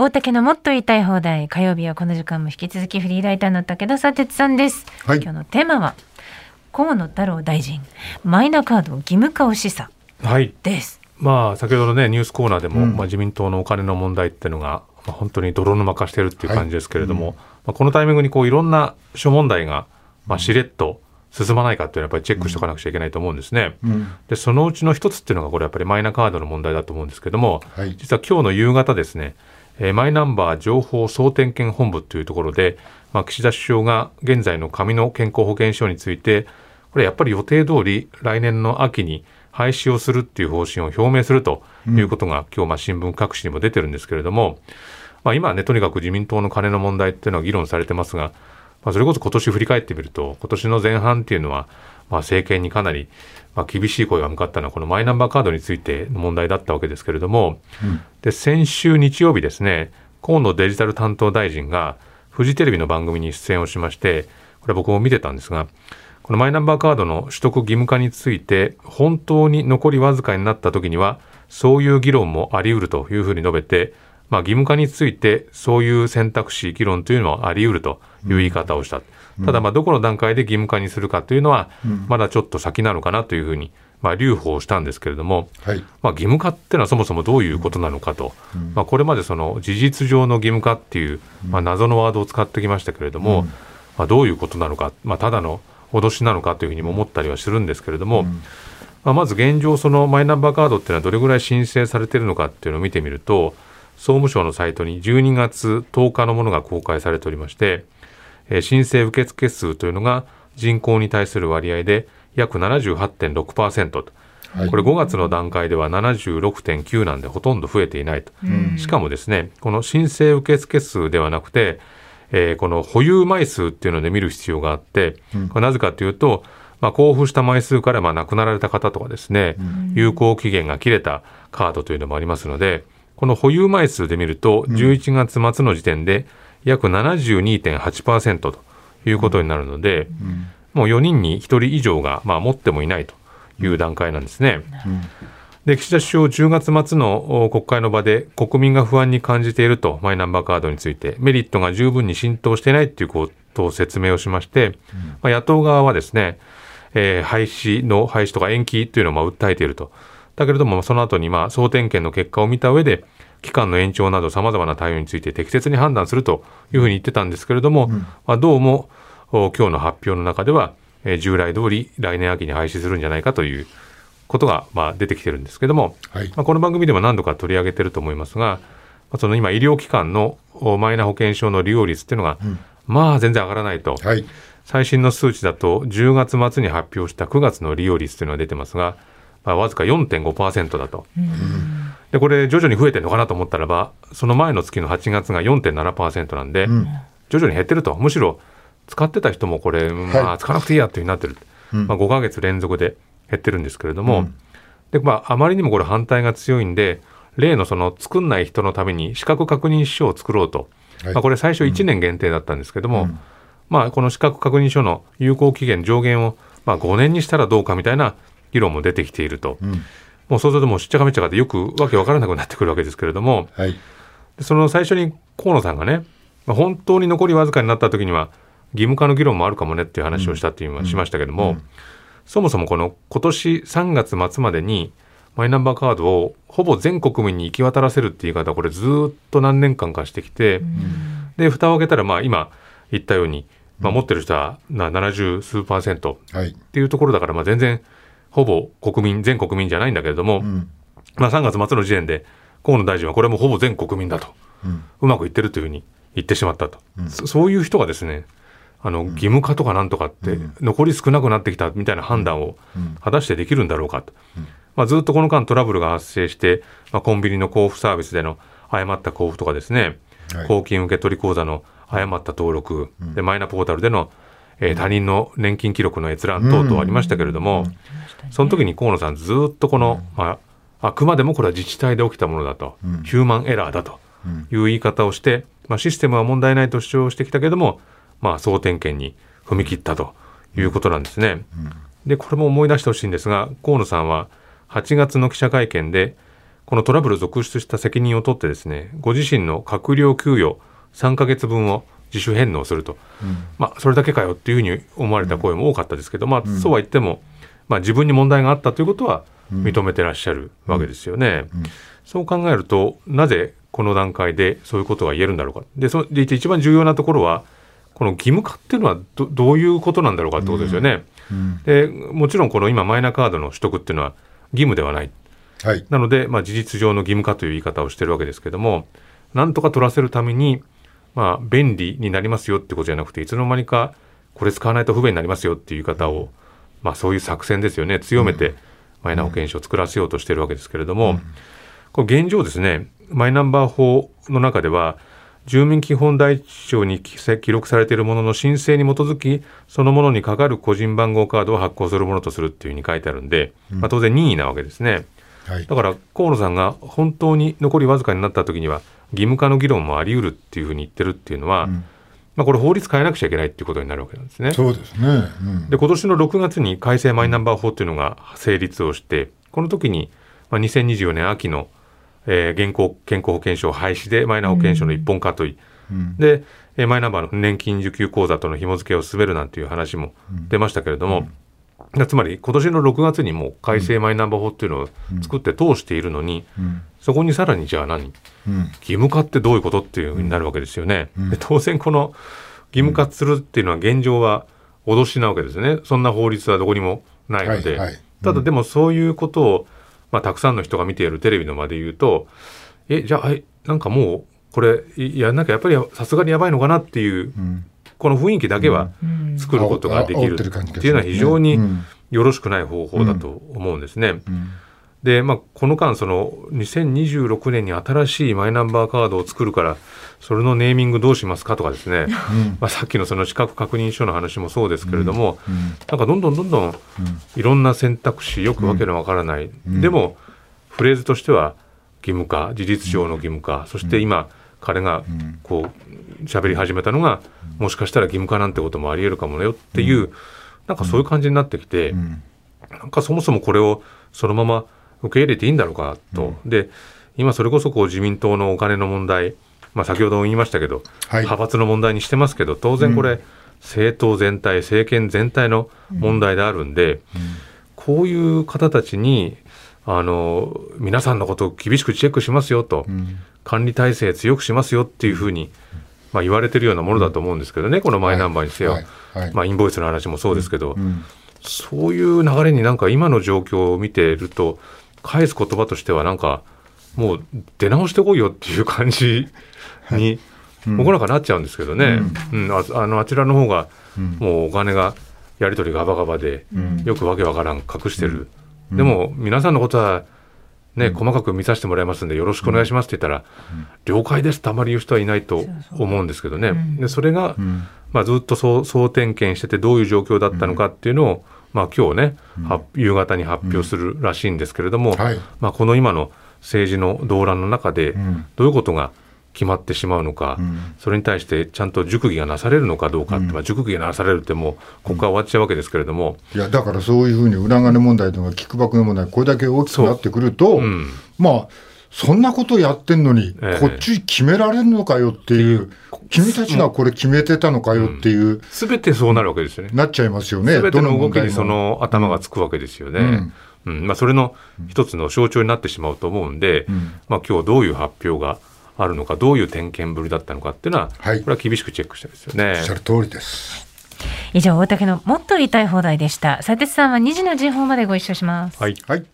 大竹のもっと言いたい放題。火曜日はこの時間も引き続きフリーライターの武田砂鉄さんです、はい。今日のテーマは河野太郎大臣。マイナカード義務化を示唆はい、ですまあ、先ほどのね、ニュースコーナーでも、うん。まあ、自民党のお金の問題っていうのが、まあ、本当に泥沼化してるっていう感じですけれども、まあ、このタイミングにこういろんな諸問題が、まあ、しれっと進まないかっていうのはやっぱりチェックしておかなくちゃいけないと思うんですね。うん。で、そのうちの一つっていうのが、これやっぱりマイナカードの問題だと思うんですけども、はい。実は今日の夕方ですね、えーマイナンバー情報総点検本部というところで、まあ、岸田首相が現在の紙の健康保険証について、これやっぱり予定通り来年の秋に廃止をするっていう方針を表明するということが、今日まあ新聞各紙にも出てるんですけれども、まあ、今はね、とにかく自民党の金の問題っていうのは議論されてますが、まあ、それこそ今年振り返ってみると、今年の前半っていうのは、まあ、政権にかなり、まあ、厳しい声が向かったのは、このマイナンバーカードについての問題だったわけですけれども、で先週日曜日ですね、河野デジタル担当大臣が、フジテレビの番組に出演をしまして、これ僕も見てたんですが、このマイナンバーカードの取得義務化について、本当に残りわずかになった時には、そういう議論もあり得るというふうに述べて、まあ、義務化について、そういう選択肢、議論というのはあり得るという言い方をした。ただ、まあ、どこの段階で義務化にするかというのは、まだちょっと先なのかなというふうに、まあ、留保したんですけれども、はい。まあ、義務化っていうのはそもそもどういうことなのかと、まあ、これまでその事実上の義務化っていう、まあ、謎のワードを使ってきましたけれども、まあ、どういうことなのか、まあ、ただの脅しなのかというふうにも思ったりはするんですけれども、まあ、まず現状、そのマイナンバーカードっていうのはどれぐらい申請されているのかっていうのを見てみると、総務省のサイトに12月10日のものが公開されておりまして、えー申請受付数というのが人口に対する割合で約78.6%と、はい。これ5月の段階では76.9なんでほとんど増えていないと。しかもですね、この申請受付数ではなくて、えーこの保有枚数っていうので見る必要があって、これなぜかというと、まあ、交付した枚数からまあ亡くなられた方とかですね、有効期限が切れたカードというのもありますので、この保有枚数で見ると、11月末の時点で約72.8%ということになるので、もう4人に1人以上がまあ持ってもいないという段階なんですね。で岸田首相、10月末のお国会の場で国民が不安に感じていると、マイナンバーカードについて、メリットが十分に浸透していないということを説明をしまして、まあ、野党側はですね、えー廃止の廃止とか延期というのをまあ訴えていると。だけれども、その後にまあ総点検の結果を見た上で、期間の延長など様々な対応について適切に判断するというふうに言ってたんですけれども、まあ、どうもお今日の発表の中では、えー従来通り来年秋に廃止するんじゃないかということがまあ出てきてるんですけども、はい。まあ、この番組でも何度か取り上げてると思いますが、まあ、その今医療機関のおマイナ保険証の利用率っていうのが、まあ全然上がらないと。はい。最新の数値だと10月末に発表した9月の利用率というのが出てますが、まあ、わずか4.5%だと。でこれ徐々に増えてるのかなと思ったらばその前の月の8月が4.7%なんで、ん。徐々に減ってると。むしろ使ってた人もこれ、まあ、使わなくていいやというふうになってる、まあ、5ヶ月連続で減ってるんですけれども、でまあ、あまりにもこれ反対が強いんで例のその作んない人のために資格確認書を作ろうと、はい。まあ、これ最初1年限定だったんですけども、まあ、この資格確認書の有効期限上限をまあ5年にしたらどうかみたいな議論も出てきていると、もうそうするともうしっちゃかめっちゃかでよくわけわからなくなってくるわけですけれども、はい。でその最初に河野さんがね、まあ、本当に残りわずかになった時には義務化の議論もあるかもねっていう話をしたっていうのはしましたけども、そもそもこの今年3月末までにマイナンバーカードをほぼ全国民に行き渡らせるっていう言い方これずっと何年間かしてきて、で蓋を開けたらまあ今言ったように、まあ、持ってる人はな70数パーセントはい。っていうところだからまあ全然ほぼ国民全国民じゃないんだけれども、まあ、3月末の時点で河野大臣はこれもほぼ全国民だと、うまくいってるというふうに言ってしまったと、そそういう人がですねあの義務化とかなんとかって残り少なくなってきたみたいな判断を果たしてできるんだろうかと、まあ、ずっとこの間トラブルが発生して、まあ、コンビニの交付サービスでの誤った交付とかですね、はい。公金受取口座の誤った登録、でマイナポータルでの、えー他人の年金記録の閲覧等々ありましたけれども、その時に河野さんずっとこの、まあ、あくまでもこれは自治体で起きたものだと、ヒューマンエラーだという言い方をして、まあ、システムは問題ないと主張してきたけれども、まあ、総点検に踏み切ったということなんですね。でこれも思い出してほしいんですが河野さんは8月の記者会見でこのトラブル続出した責任を取ってですねご自身の閣僚給与3ヶ月分を自主返納すると、まあ、それだけかよっていうふうに思われた声も多かったですけど、まあ、そうは言っても、まあ、自分に問題があったということは認めてらっしゃるわけですよね。そう考えるとなぜこの段階でそういうことが言えるんだろうか。でそで一番重要なところはこの義務化っていうのはどどういうことなんだろうかってことですよね。でもちろんこの今マイナカードの取得っていうのは義務ではない。はい、なので、まあ、事実上の義務化という言い方をしてるわけですけどもなんとか取らせるためにまあ、便利になりますよってことじゃなくていつの間にかこれ使わないと不便になりますよっていう言い方を、まあ、そういう作戦ですよね。強めてマイナ保険証を作らせようとしているわけですけれども、これ現状ですねマイナンバー法の中では住民基本台帳に記録されているものの申請に基づきそのものにかかる個人番号カードを発行するものとするっていうふうに書いてあるんで、まあ、当然任意なわけですね。はい、だから河野さんが本当に残りわずかになった時には義務化の議論もあり得るっていうふうに言ってるっていうのは、うん、まあ、これ法律変えなくちゃいけないっていうことになるわけなんですね。そうですね、うん、で今年の6月に改正マイナンバー法っていうのが成立をしてこの時に、まあ、2024年秋の、えー、現行健康保険証廃止でマイナ保険証の一本化とい、うん、でマイナンバーの年金受給口座との紐付けを進めるなんていう話も出ましたけれども、つまり今年の6月にも改正マイナンバー法っていうのを作って通しているのに、うん、そこにさらにじゃあ何、うん、義務化ってどういうことっていうふうになるわけですよね。で当然この義務化するっていうのは現状は脅しなわけですね。そんな法律はどこにもないので。はいはい、ただでもそういうことを、まあ、たくさんの人が見ているテレビの場で言うと、え、じゃあ、なんかもう、これ、やんなきゃやっぱりさすがにやばいのかなっていうこの雰囲気だけは作ることができるっていうのは非常によろしくない方法だと思うんですね。で、まあ、この間その2026年に新しいマイナンバーカードを作るからそれのネーミングどうしますかとかですね、まあ、さっきのその資格確認書の話もそうですけれども、なんかどんどんどんどんいろん。な選択肢よくわけのわからない、でもフレーズとしては義務化事実上の義務化そして今彼がこう喋り始めたのがもしかしたら義務化なんてこともありえるかもよっていう、なんかそういう感じになってきて、なんかそもそもこれをそのまま受け入れていいんだろうかと。で今それこそこう自民党のお金の問題、まあ、先ほども言いましたけど、はい、派閥の問題にしてますけど当然これ、政党全体政権全体の問題であるんで、こういう方たちにあの皆さんのことを厳しくチェックしますよと、管理体制強くしますよっていうふうに、まあ、言われてるようなものだと思うんですけどね、このマイナンバーにせよ、まあ、インボイスの話もそうですけど、そういう流れになんか今の状況を見ていると、返す言葉としては、なんか、もう出直してこいよっていう感じに、僕なん。かなっちゃうんですけどね、うん。ああのあちらの方が、もうお金がやり取りガバガバで、よくわけわからん隠してる、でも皆さんのことはね、細かく見させてもらいますんでよろしくお願いしますって言ったら、了解ですってあまり言う人はいないと思うんですけどね。でそれが、まあ、ずっと総総点検しててどういう状況だったのかっていうのを、まあ、今日ね、夕方に発表するらしいんですけれども、まあ、この今の政治の動乱の中でどういうことが決まってしまうのか、うん、それに対してちゃんと熟議がなされるのかどうかって、うん、まあ、熟議がなされるってもうここは終わっちゃうわけですけれども、いやだからそういうふうに裏金問題とかキックバックの問題これだけ大きくなってくると、まあそんなことやってんのに、こっち決められるのかよっていう、君たちがこれ決めてたのかよっていう、す、べ、てそうなるわけですよね。なっちゃいますよね。すべての動きにその頭がつくわけですよね。うん。まあ、それの一つの象徴になってしまうと思うんで、まあ今日どういう発表があるのかどういう点検ぶりだったのかっていうのは、はい、これは厳しくチェックしたいですよね。おっしゃる通りです。以上大竹のもっと言いたい放題でした。佐哲さんは2時の時報までご一緒します。はい、はい